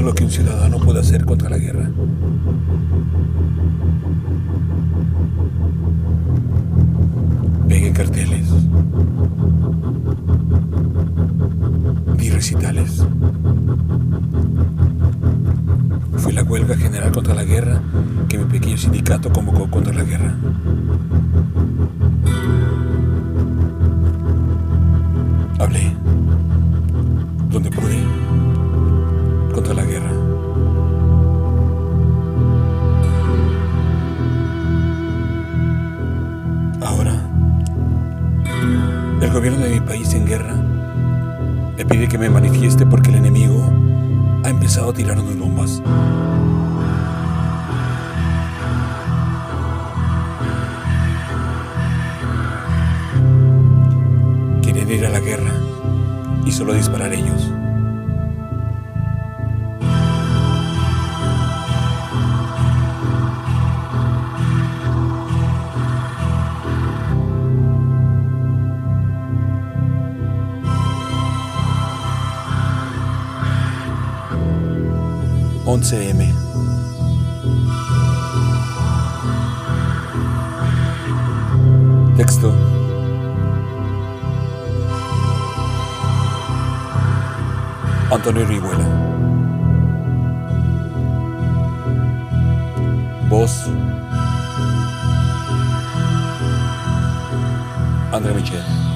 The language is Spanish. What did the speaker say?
lo que un ciudadano puede hacer contra la guerra. Pegué carteles. Di recitales. Fue la huelga general contra la guerra que mi pequeño sindicato convocó contra la guerra. El gobierno de mi país en guerra me pide que me manifieste porque el enemigo ha empezado a tirarnos bombas. Quieren ir a la guerra y solo disparar ellos. Once M. Texto. Antonio Ribuela. Voz. André Michel.